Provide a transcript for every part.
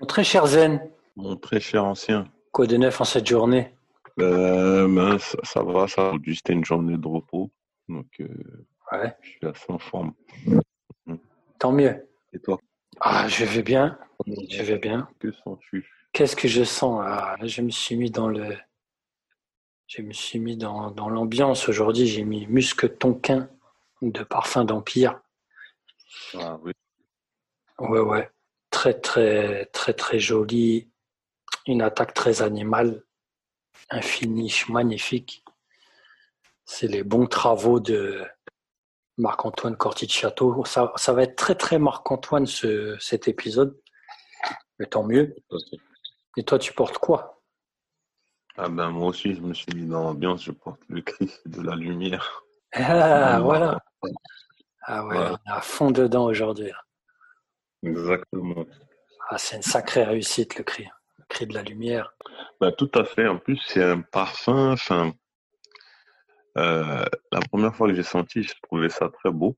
Mon très cher Zen, Mon très cher ancien. quoi de neuf en cette journée? Euh, ben, ça, ça va, ça. C'était une journée de repos. Donc, euh, Ouais, je suis assez en forme. tant mieux. Et toi? Ah, je vais bien, je vais bien. Que sens-tu? Qu'est-ce que je sens? Ah, là, Je me suis mis dans le, je me suis mis dans, dans l'ambiance aujourd'hui. J'ai mis musque tonquin de parfum d'Empire. Ah oui. Ouais, ouais, très très très très joli. Une attaque très animale, un finish magnifique. C'est les bons travaux de Marc-Antoine Corticciato. Ça, ça va être très très Marc-Antoine ce, cet épisode, mais tant mieux. Et toi, tu portes quoi? Ah ben, moi aussi, je me suis mis dans l'ambiance. Je porte le Christ de la lumière. Ah, voilà. Ah ouais, Ouais. on est à fond dedans aujourd'hui. Exactement. Ah, c'est une sacrée réussite le cri, le cri de la lumière. Ben, tout à fait. En plus, c'est un parfum. Enfin, euh, la première fois que j'ai senti, je trouvais ça très beau.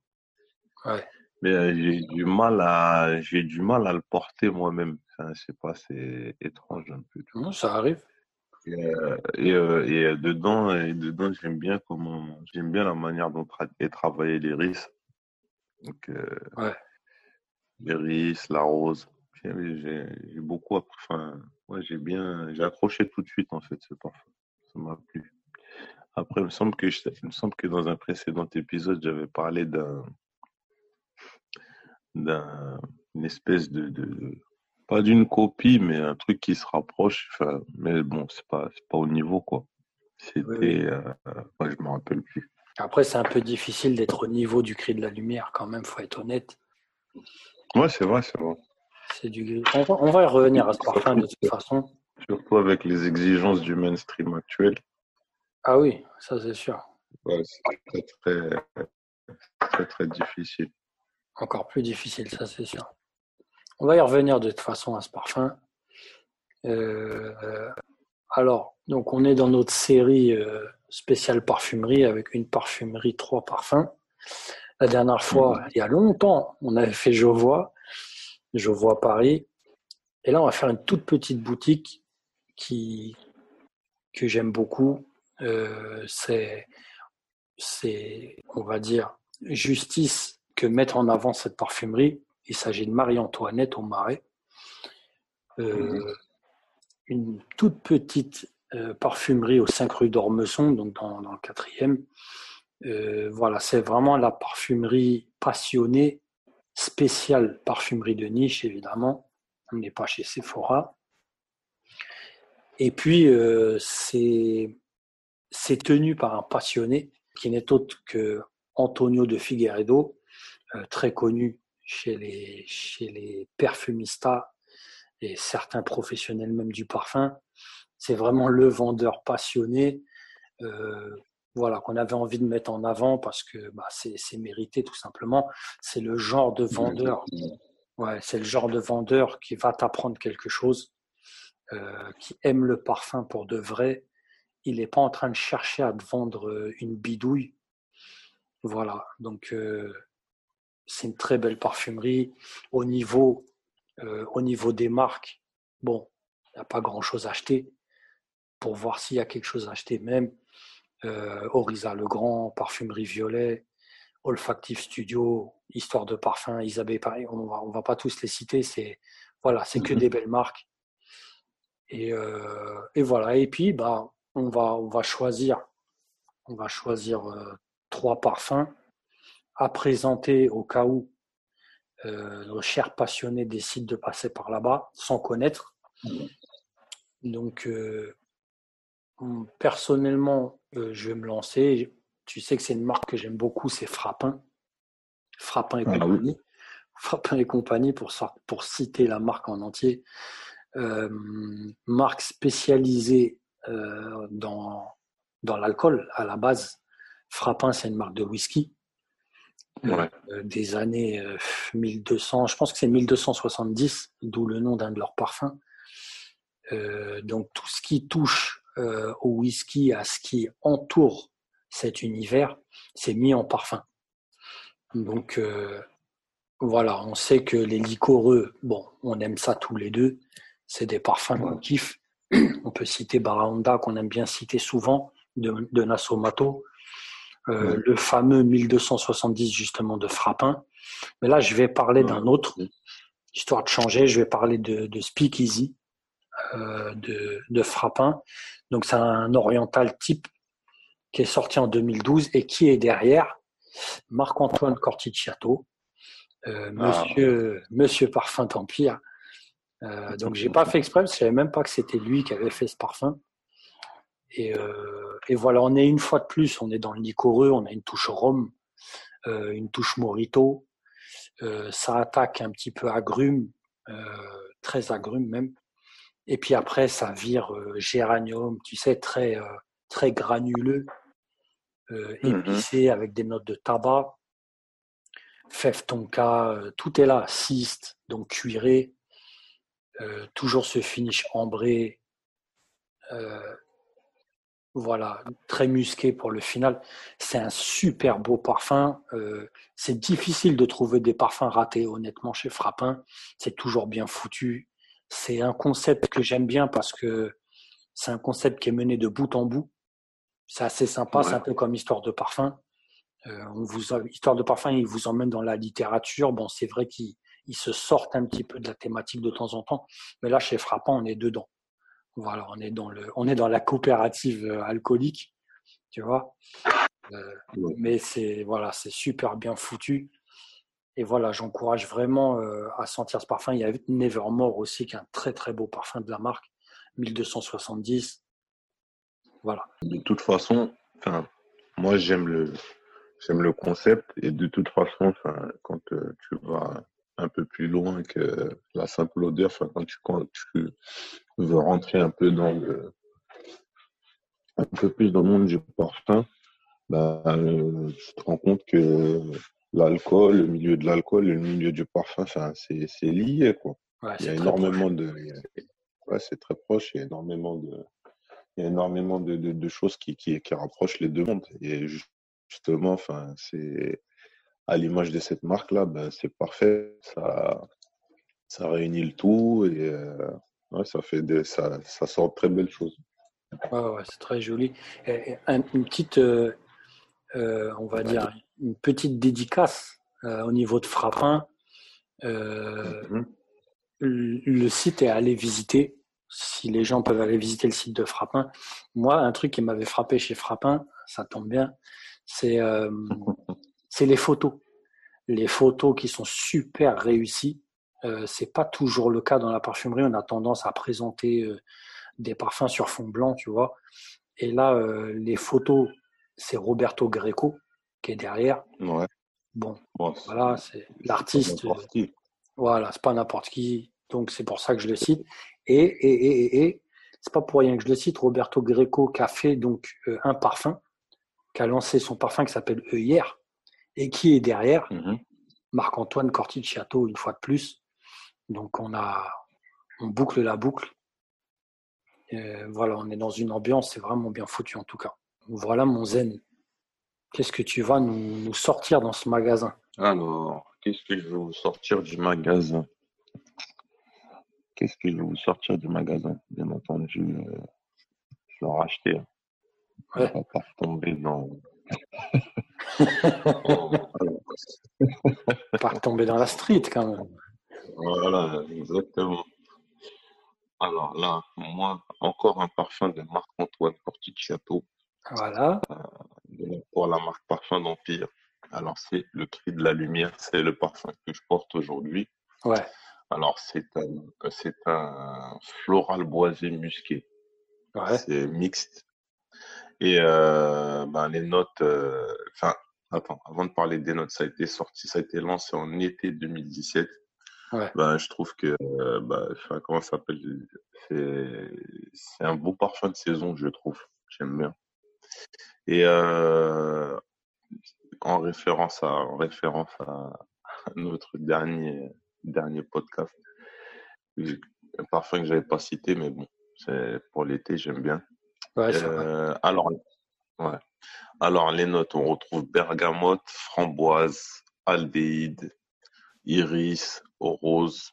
Ouais. Mais euh, j'ai du mal à, j'ai du mal à le porter moi-même. Enfin, je sais pas, c'est étrange un peu. Non, ça arrive. Et, euh, et, et dedans, et dedans, j'aime bien comment, j'aime bien la manière dont tra- est travaillé l'iris. Donc, euh, Ouais. L'iris, la rose. J'ai beaucoup, enfin, ouais, j'ai bien, j'ai accroché tout de suite en fait ce parfum. Ça m'a plu. Après, il me semble que je- il me semble que dans un précédent épisode, j'avais parlé d'un, d'un, une espèce de, de, pas d'une copie, mais un truc qui se rapproche. Enfin, mais bon, c'est pas, c'est pas au niveau quoi. C'était, Oui, oui. euh, je me rappelle plus. Après, c'est un peu difficile d'être au niveau du cri de la lumière quand même, faut être honnête. Ouais, c'est vrai, c'est vrai. C'est du... on, va, on va y revenir à ce parfum de toute façon. Surtout avec les exigences du mainstream actuel. Ah oui, ça c'est sûr. Ouais, c'est très, très, difficile. Encore plus difficile, ça c'est sûr. On va y revenir de toute façon à ce parfum. Euh, euh, alors, donc on est dans notre série euh, spéciale parfumerie avec une parfumerie, trois parfums. La dernière fois, il y a longtemps, on avait fait Jovois, Jovois Paris. Et là, on va faire une toute petite boutique qui, que j'aime beaucoup. Euh, c'est, c'est, on va dire, justice que mettre en avant cette parfumerie. Il s'agit de Marie-Antoinette au Marais. Euh, une toute petite euh, parfumerie au 5 rue d'Ormesson, donc dans, dans le quatrième. Euh, voilà, c'est vraiment la parfumerie passionnée, spéciale parfumerie de niche, évidemment. On n'est pas chez Sephora. Et puis, euh, c'est tenu par un passionné qui n'est autre que Antonio de Figueredo, euh, très connu chez les, chez les perfumistas et certains professionnels même du parfum. C'est vraiment le vendeur passionné euh, voilà, qu'on avait envie de mettre en avant parce que bah, c'est mérité tout simplement. C'est le genre de vendeur, ouais, c'est le genre de vendeur qui va t'apprendre quelque chose, euh, qui aime le parfum pour de vrai. Il n'est pas en train de chercher à te vendre euh, une bidouille. Voilà, donc euh, c'est une très belle parfumerie. Au niveau, euh, au niveau des marques, bon, il n'y a pas grand-chose à acheter. Pour voir s'il y a quelque chose à acheter même, euh, Orisa Legrand, Parfumerie Violet, Olfactive Studio, Histoire de Parfum, Isabelle Paris, on va, on va pas tous les citer, c'est voilà, c'est que Mhm. des belles marques. Et, euh, et voilà, et puis bah, on va, on va choisir, on va choisir euh, trois parfums à présenter au cas où euh, nos chers passionnés décident de passer par là-bas sans connaître. Donc, euh, personnellement, euh, je vais me lancer. Tu sais que c'est une marque que j'aime beaucoup, c'est Frappin. Frappin et Ah oui. compagnie. Frappin et compagnie, pour, citer la marque en entier. Euh, marque spécialisée euh, dans, dans l'alcool à la base. Frappin, c'est une marque de whisky Ouais. des années euh, 1200, je pense que c'est 1270, d'où le nom d'un de leurs parfums. Donc tout ce qui touche euh, au whisky, à ce qui entoure cet univers, c'est mis en parfum. Donc euh, voilà, on sait que les liquoreux, bon, on aime ça tous les deux. C'est des parfums qu'on kiffe. On peut citer Barahonda, qu'on aime bien citer souvent, de, de Nasomato. Euh, le fameux 1270, justement, de Frappin. Mais là, je vais parler d'un autre, histoire de changer. Je vais parler de, de Speakeasy, de, de Frappin. Donc, c'est un oriental type qui est sorti en 2012 et qui est derrière Marc-Antoine Corticciato, euh, ah. monsieur, monsieur Parfum Empire. Euh, donc j'ai pas fait exprès, je savais même pas que c'était lui qui avait fait ce parfum. Et, euh, et, voilà, on est une fois de plus, on est dans le liquoreux, on a une touche rhum, euh, une touche morito. Euh, ça attaque un petit peu agrume, euh, très agrume même. Et puis après, ça vire géranium, tu sais, très très granuleux, mm-hmm. épicé avec des notes de tabac fève tonka, tout est là, ciste, donc cuiré, toujours ce finish ambré, voilà, très musqué pour le final. C'est un super beau parfum. c'est difficile de trouver des parfums ratés, honnêtement, chez Frappin. C'est toujours bien foutu. C'est un concept que j'aime bien parce que c'est un concept qui est mené de bout en bout. C'est assez sympa, c'est un peu comme histoire de parfum. Euh, on vous Histoire de parfum, il vous emmène dans la littérature. Bon, c'est vrai qu'ils se sortent un petit peu de la thématique de temps en temps, mais là, chez Frappant, on est dedans. Voilà, on est dans le, on est dans la coopérative euh, alcoolique, tu vois. Euh, mais c'est voilà, c'est super bien foutu. Et voilà, j'encourage vraiment à sentir ce parfum. Il y a Nevermore aussi, qui est un très très beau parfum de la marque, 1270. Voilà. De toute façon, moi j'aime le, j'aime le concept et de toute façon, quand euh, tu vas un peu plus loin que la simple odeur, quand tu, quand tu veux rentrer un peu dans le, un peu plus dans le monde du parfum, bah, euh, tu te rends compte que l'alcool, le milieu de l'alcool et le milieu du parfum, c'est, c'est lié, quoi. il y a énormément de, ouais, c'est très proche, il y a énormément de, il y a énormément de, de, de choses qui, qui, qui rapprochent les deux mondes. Et justement, enfin, c'est à l'image de cette marque-là, ben, c'est parfait. Ça, ça réunit le tout et euh, ouais, ça fait des, ça, ça sort de très belles choses. Ouais, ouais, c'est très joli. Et, une petite, euh, euh, on va dire, une petite dédicace au niveau de Frappin. Mm-hmm. Le site est à aller visiter. Si les gens peuvent aller visiter le site de Frappin. Moi, un truc qui m'avait frappé chez Frappin, ça tombe bien, euh, c'est les photos. Les photos qui sont super réussies. Euh, c'est pas toujours le cas dans la parfumerie. On a tendance à présenter euh, des parfums sur fond blanc, tu vois. Et là, euh, les photos, c'est Roberto Greco qui est derrière. Ouais. Bon, voilà, c'est l'artiste. Voilà, c'est pas n'importe qui. Donc c'est pour ça que je le cite. Et, et, et, et c'est pas pour rien que je le cite. Roberto Greco qui a fait donc un parfum qui a lancé son parfum qui s'appelle Œillère et qui est derrière mhm. Marc-Antoine Corticciato une fois de plus. Donc on a on boucle la boucle. voilà, on est dans une ambiance, c'est vraiment bien foutu en tout cas. Voilà mon zen. Qu'est-ce que tu vas nous, sortir dans ce magasin? Alors, qu'est-ce que je vais vous sortir du magasin? Qu'est-ce que je vais vous sortir du magasin? Bien entendu, euh, je vais racheter. Hein. Ouais. On va pas retomber dans. pas retomber dans la street quand même. Voilà, exactement. Alors là, moi, encore un parfum de Marc-Antoine Corticciato. Voilà. Euh, pour la marque Parfum d'Empire. Alors, c'est le cri de la lumière, c'est le parfum que je porte aujourd'hui. Ouais. Alors, c'est un, c'est un floral boisé musqué. Ouais. C'est mixte et euh, ben, les notes, euh, enfin, attends, avant de parler des notes, ça a été sorti, ça a été lancé en été 2017. Ouais. Ben, je trouve que, euh, ben, comment ça s'appelle? C'est un beau parfum de saison, je trouve. J'aime bien. Et euh, en référence à, en référence à notre dernier dernier podcast, un parfum que j'avais pas cité, mais bon, c'est pour l'été, j'aime bien. Euh, alors, ouais. alors, les notes, on retrouve bergamote, framboise, aldéhyde, iris, rose.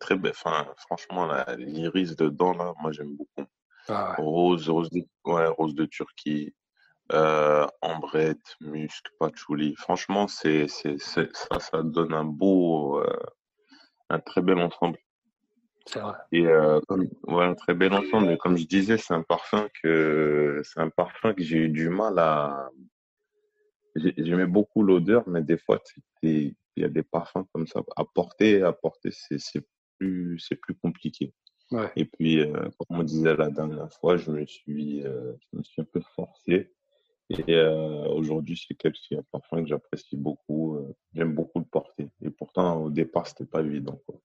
Très belle. Enfin, franchement, l'iris dedans, là, moi, j'aime beaucoup. Ah rose, rose de, ouais, rose de Turquie, euh, ambrette, musc, patchouli. Franchement, c'est, c'est, ça, ça donne un beau, euh, un très bel ensemble. C'est vrai. Et euh, ouais, un très bel ensemble. Et comme je disais, c'est un parfum que, c'est un parfum que j'ai eu du mal à. J'aimais beaucoup l'odeur, mais des fois, il y a des parfums comme ça à porter, à porter, c'est, c'est plus, c'est plus compliqué. Ouais. Et puis, euh, comme on disait la dernière fois, je me suis, euh, je me suis un peu forcé. Et euh, aujourd'hui, c'est un parfum que j'apprécie beaucoup. Euh, j'aime beaucoup le porter. Et pourtant, au départ, c'était pas évident. Quoi.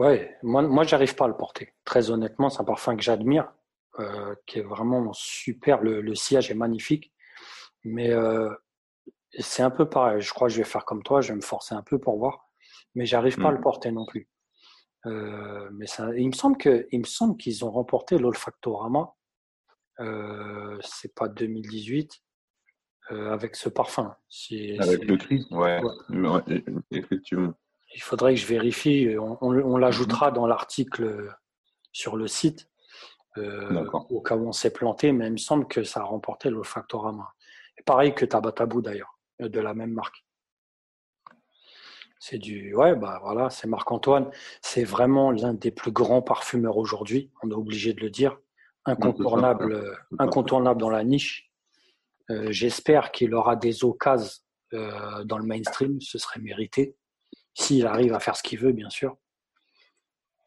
Ouais, moi, moi j'arrive pas à le porter. Très honnêtement, c'est un parfum que j'admire, euh, qui est vraiment super. Le, le sillage est magnifique. Mais c'est un peu pareil. Je crois que je vais faire comme toi. Je vais me forcer un peu pour voir. Mais j'arrive pas à le mmh. porter non plus. Mais ça, il me semble que, il me semble qu'ils ont remporté l'olfactorama. Euh, c'est pas 2018 euh, avec ce parfum. avec le cri, ouais. effectivement. Il faudrait que je vérifie. On, on, l'ajoutera dans l'article sur le site. Euh, au cas où on s'est planté, mais il me semble que ça a remporté l'olfactorama. Et pareil que Tabatabou d'ailleurs, de la même marque. C'est du, ouais, bah voilà, c'est Marc-Antoine. C'est vraiment l'un des plus grands parfumeurs aujourd'hui. On est obligé de le dire. Incontournable, incontournable dans la niche. Euh, J'espère qu'il aura des occasions euh, dans le mainstream. Ce serait mérité. S'il arrive à faire ce qu'il veut, bien sûr.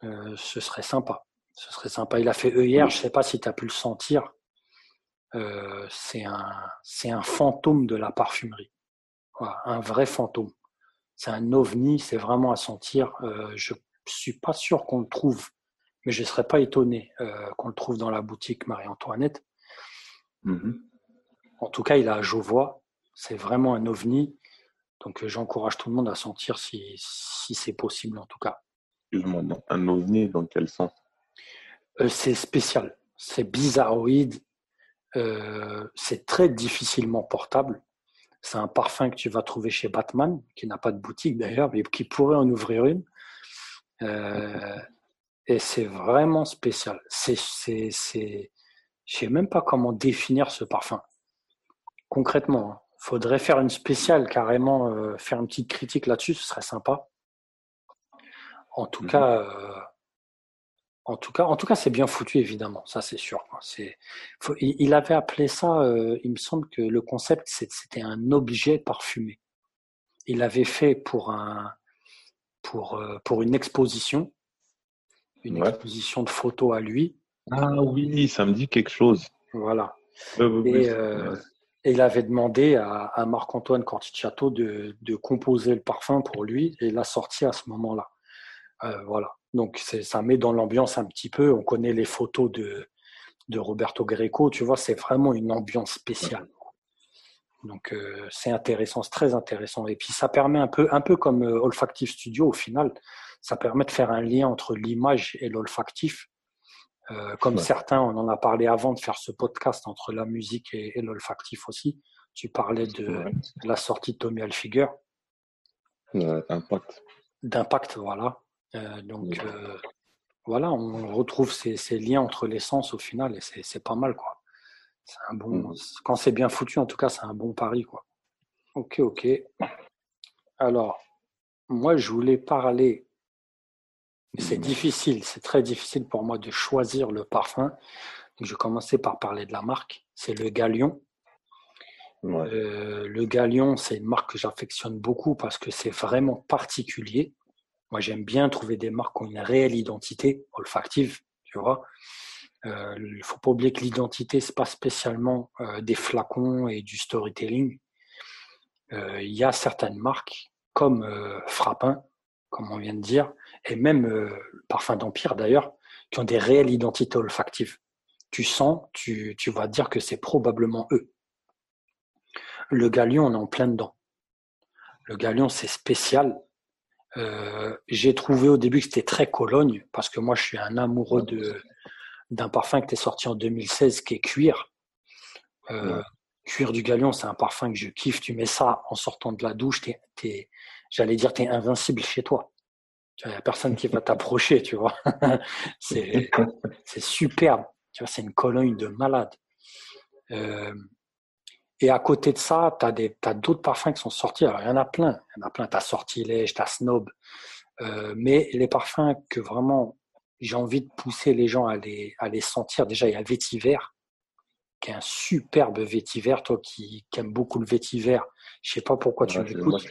Euh, ce serait sympa. Ce serait sympa. Il a fait eux hier. Je sais pas si tu as pu le sentir. C'est un, c'est un fantôme de la parfumerie. Voilà, un vrai fantôme c'est un ovni, c'est vraiment à sentir. Je suis pas sûr qu'on le trouve, mais je ne serais pas étonné euh, qu'on le trouve dans la boutique Marie-Antoinette. Mm-hmm. En tout cas, il a à Jovois. C'est vraiment un ovni. Donc, euh, j'encourage tout le monde à sentir si, si c'est possible, en tout cas. Excuse-moi, un ovni dans quel sens? Euh, C'est spécial. C'est bizarroïde. c'est très difficilement portable. C'est un parfum que tu vas trouver chez Batman, qui n'a pas de boutique d'ailleurs, mais qui pourrait en ouvrir une. Euh, et c'est vraiment spécial. C'est, c'est, c'est, je sais même pas comment définir ce parfum. Concrètement, il hein. faudrait faire une spéciale carrément, euh, faire une petite critique là-dessus, ce serait sympa. En tout mhm. cas, euh, en tout cas, en tout cas, c'est bien foutu, évidemment. Ça, c'est sûr. C'est, il, avait appelé ça. Euh, il me semble que le concept, c'était un objet parfumé. Il l'avait fait pour un, pour pour une exposition, une exposition de photos à lui. Ah oui, ça me dit quelque chose. Voilà. Euh, et, il avait demandé à, à Marc-Antoine Corticciato de, de composer le parfum pour lui et l'a sorti à ce moment-là. voilà. Donc ça met dans l'ambiance un petit peu. On connaît les photos de, de Roberto Greco, tu vois, c'est vraiment une ambiance spéciale. Donc euh, c'est intéressant, c'est très intéressant. Et puis ça permet un peu, un peu comme euh, Olfactive Studio au final, ça permet de faire un lien entre l'image et l'olfactif. Euh, comme certains, on en a parlé avant de faire ce podcast entre la musique et, l'olfactif aussi. Tu parlais de, la sortie de Tommy Hilfiger. D'impact. D'impact, voilà. Euh, donc voilà, on retrouve ces, ces, liens entre les sens au final et c'est pas mal quoi. C'est un bon, mmh. quand c'est bien foutu en tout cas, c'est un bon pari quoi. Ok, ok. Alors, moi je voulais parler. C'est mmh. difficile, c'est très difficile pour moi de choisir le parfum. Je vais commencer par parler de la marque. C'est le Galion. Euh, le Galion, c'est une marque que j'affectionne beaucoup parce que c'est vraiment particulier. Moi, j'aime bien trouver des marques qui ont une réelle identité olfactive, tu vois. Euh, il ne faut pas oublier que l'identité, c'est pas spécialement euh, des flacons et du storytelling. Euh, il y a certaines marques, comme Frappin, comme on vient de dire, et même Parfum d'Empire d'ailleurs, qui ont des réelles identités olfactives. Tu sens, tu, tu vas dire que c'est probablement eux. Le galion, on est en plein dedans. Le galion, c'est spécial euh, j'ai trouvé au début que c'était très Cologne, parce que moi je suis un amoureux de d'un parfum qui est sorti en 2016 qui est Cuir. Euh, Cuir du Galion, c'est un parfum que je kiffe. Tu mets ça en sortant de la douche, t'es j'allais dire, tu es invincible chez toi. Il n'y a personne qui va t'approcher, tu vois. c'est superbe. Tu vois, c'est une cologne de malade. Euh, et à côté de ça, tu as, d'autres parfums qui sont sortis. Alors, il y en a plein. Il y en a plein. Tu as Sortilège, tu as Snob. Euh, mais les parfums que vraiment j'ai envie de pousser les gens à les, à les sentir, déjà, il y a Vétiver, qui est un superbe vétiver. Toi qui, qui aimes beaucoup le vétiver, je sais pas pourquoi tu l'écoutes.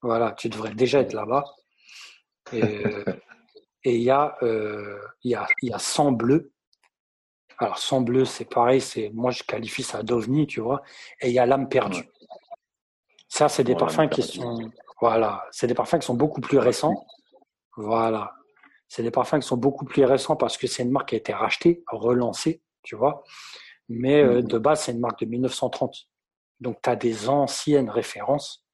Voilà, tu devrais déjà être là-bas. Et il y, a, euh, y, a, y a sang bleu. Alors, sang bleu, c'est pareil, c'est moi je qualifie ça d'ovni, tu vois. Et il y a l'âme perdue. Ça, c'est des parfums qui sont. Voilà, c'est des parfums qui sont beaucoup plus récents. Voilà. C'est des parfums qui sont beaucoup plus récents parce que c'est une marque qui a été rachetée, relancée, tu vois. Mais euh, mm. de base, c'est une marque de 1930. Donc, tu as des anciennes références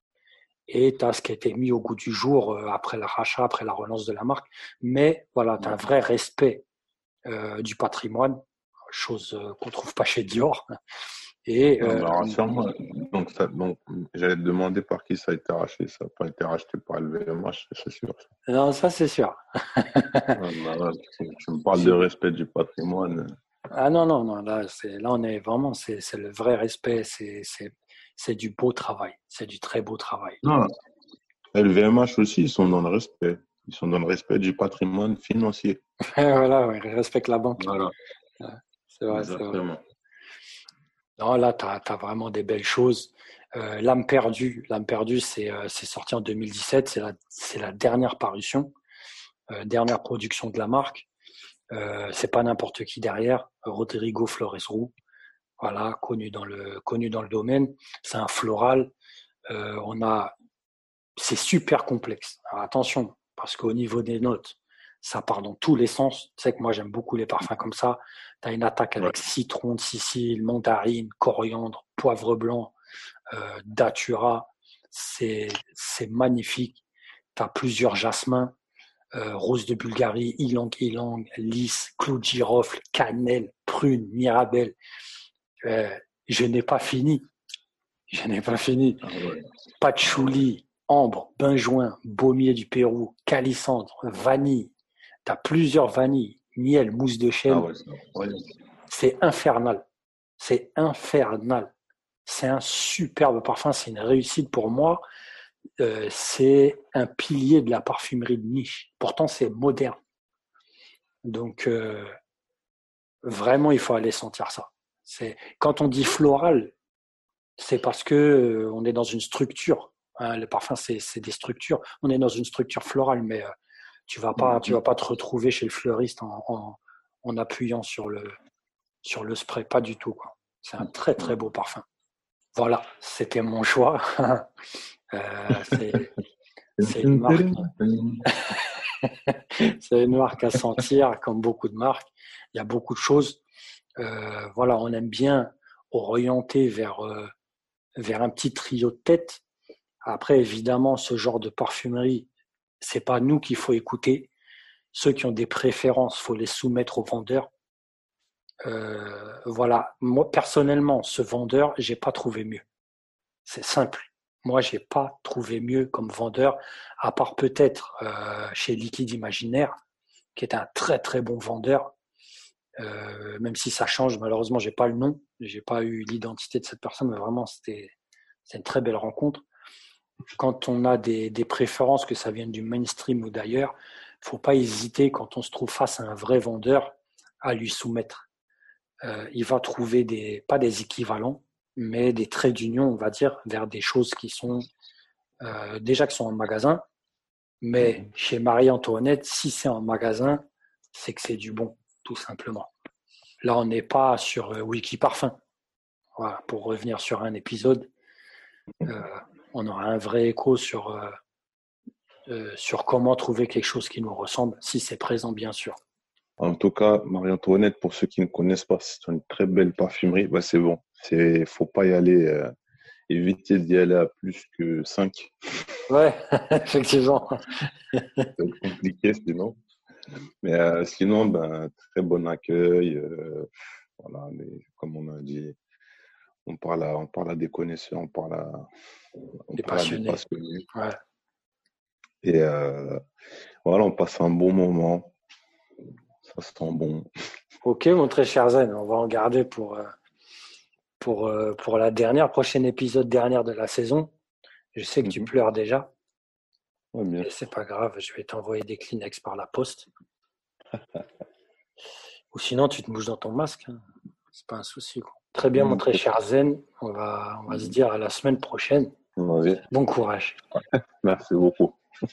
et tu as ce qui a été mis au goût du jour euh, après le rachat, après la relance de la marque. Mais voilà, tu as un vrai respect euh, du patrimoine, chose euh, qu'on trouve pas chez Dior. Et, euh, donc, donc j'allais te demander par qui ça a été racheté. Ça n'a pas été racheté par LVMH, c'est sûr. Non, ça c'est sûr. bah, tu me parles de respect du patrimoine. Ah non, non, non, là, là on est vraiment, c'est le vrai respect, c'est du beau travail, c'est du très beau travail. Non, LVMH aussi, ils sont dans le respect. Ils sont dans le respect du patrimoine financier. voilà, ouais, ils respectent la banque. Voilà. C'est vrai, c'est vrai. Là, tu as, vraiment des belles choses. Euh, L'âme perdue, l'âme perdue, c'est euh, sorti en 2017, c'est la, dernière parution, euh, dernière production de la marque. C'est pas n'importe qui derrière. Rodrigo Flores Roux, voilà, connu dans le connu dans le domaine. C'est un floral. On a, c'est super complexe. Attention, parce qu'au niveau des notes, ça part dans tous les sens. Tu sais que moi j'aime beaucoup les parfums comme ça. Tu as une attaque avec citron de Sicile, mandarine, coriandre, poivre blanc, euh, datura. C'est magnifique. Tu as plusieurs jasmins. Euh, rose de Bulgarie, ylang ylang, lys, clou de girofle, cannelle, prune, mirabelle. Euh, je n'ai pas fini. Je n'ai pas fini. Ah Patchouli, ambre, benjoin, baumier du Pérou, calissandre, vanille. Tu as plusieurs vanilles, miel, mousse de chêne. Ah c'est infernal. C'est infernal. C'est un superbe parfum. C'est une réussite pour moi. Euh, c'est un pilier de la parfumerie de niche. Pourtant, c'est moderne. Donc, euh, vraiment, il faut aller sentir ça. C'est quand on dit floral, c'est parce que euh, on est dans une structure. Hein, le parfum, c'est des structures. On est dans une structure florale, mais tu vas pas, tu vas pas te retrouver chez le fleuriste en, en, appuyant sur le sur le spray, pas du tout. C'est un très très beau parfum. Voilà, c'était mon choix. Euh, c'est une marque. c'est une marque à sentir, comme beaucoup de marques. Il y a beaucoup de choses. Euh, voilà, on aime bien orienter vers euh, vers un petit trio de tête. Après, évidemment, ce genre de parfumerie, c'est pas nous qu'il faut écouter. Ceux qui ont des préférences, faut les soumettre aux vendeurs. voilà, moi personnellement, ce vendeur, j'ai pas trouvé mieux. C'est simple. Moi, j'ai pas trouvé mieux comme vendeur, à part peut-être euh, chez Liquide Imaginaire, qui est un très très bon vendeur. Euh, même si ça change, malheureusement, j'ai pas le nom, j'ai pas eu l'identité de cette personne, mais vraiment, c'était c'est une très belle rencontre. Quand on a des, des préférences, que ça vienne du mainstream ou d'ailleurs, faut pas hésiter quand on se trouve face à un vrai vendeur à lui soumettre. Euh, il va trouver des pas des équivalents, mais des traits d'union, on va dire, vers des choses qui sont euh, déjà qui sont en magasin. Mais mhm. chez Marie-Antoinette, si c'est en magasin, c'est que c'est du bon, tout simplement. Là, on n'est pas sur euh, Wiki Parfum. Voilà, pour revenir sur un épisode, euh, on aura un vrai écho sur, sur comment trouver quelque chose qui nous ressemble, si c'est présent, bien sûr. En tout cas, Marie-Antoinette, pour ceux qui ne connaissent pas, c'est une très belle parfumerie. Bah, c'est bon. C'est, faut pas y aller, euh, éviter d'y aller à plus que 5. Ouais, effectivement. c'est compliqué sinon. Mais euh, sinon, ben, très bon accueil. Euh, voilà, mais comme on a dit, on parle à, on parle à des connaisseurs, on parle à, on des passionnés. Ouais. Et euh, voilà, on passe un bon moment. Ça sent bon. Ok, mon très cher Zen, on va en garder pour, euh, pour, euh, pour la dernière, prochain épisode dernière de la saison. Je sais que tu Mhm. pleures déjà. Ouais, c'est pas grave, je vais t'envoyer des Kleenex par la poste. Ou sinon, tu te bouges dans ton masque. hein. C'est pas un souci. quoi. Très bien, mon très cher Zen. On va, on va se dire à la semaine prochaine. Bon courage. Merci beaucoup.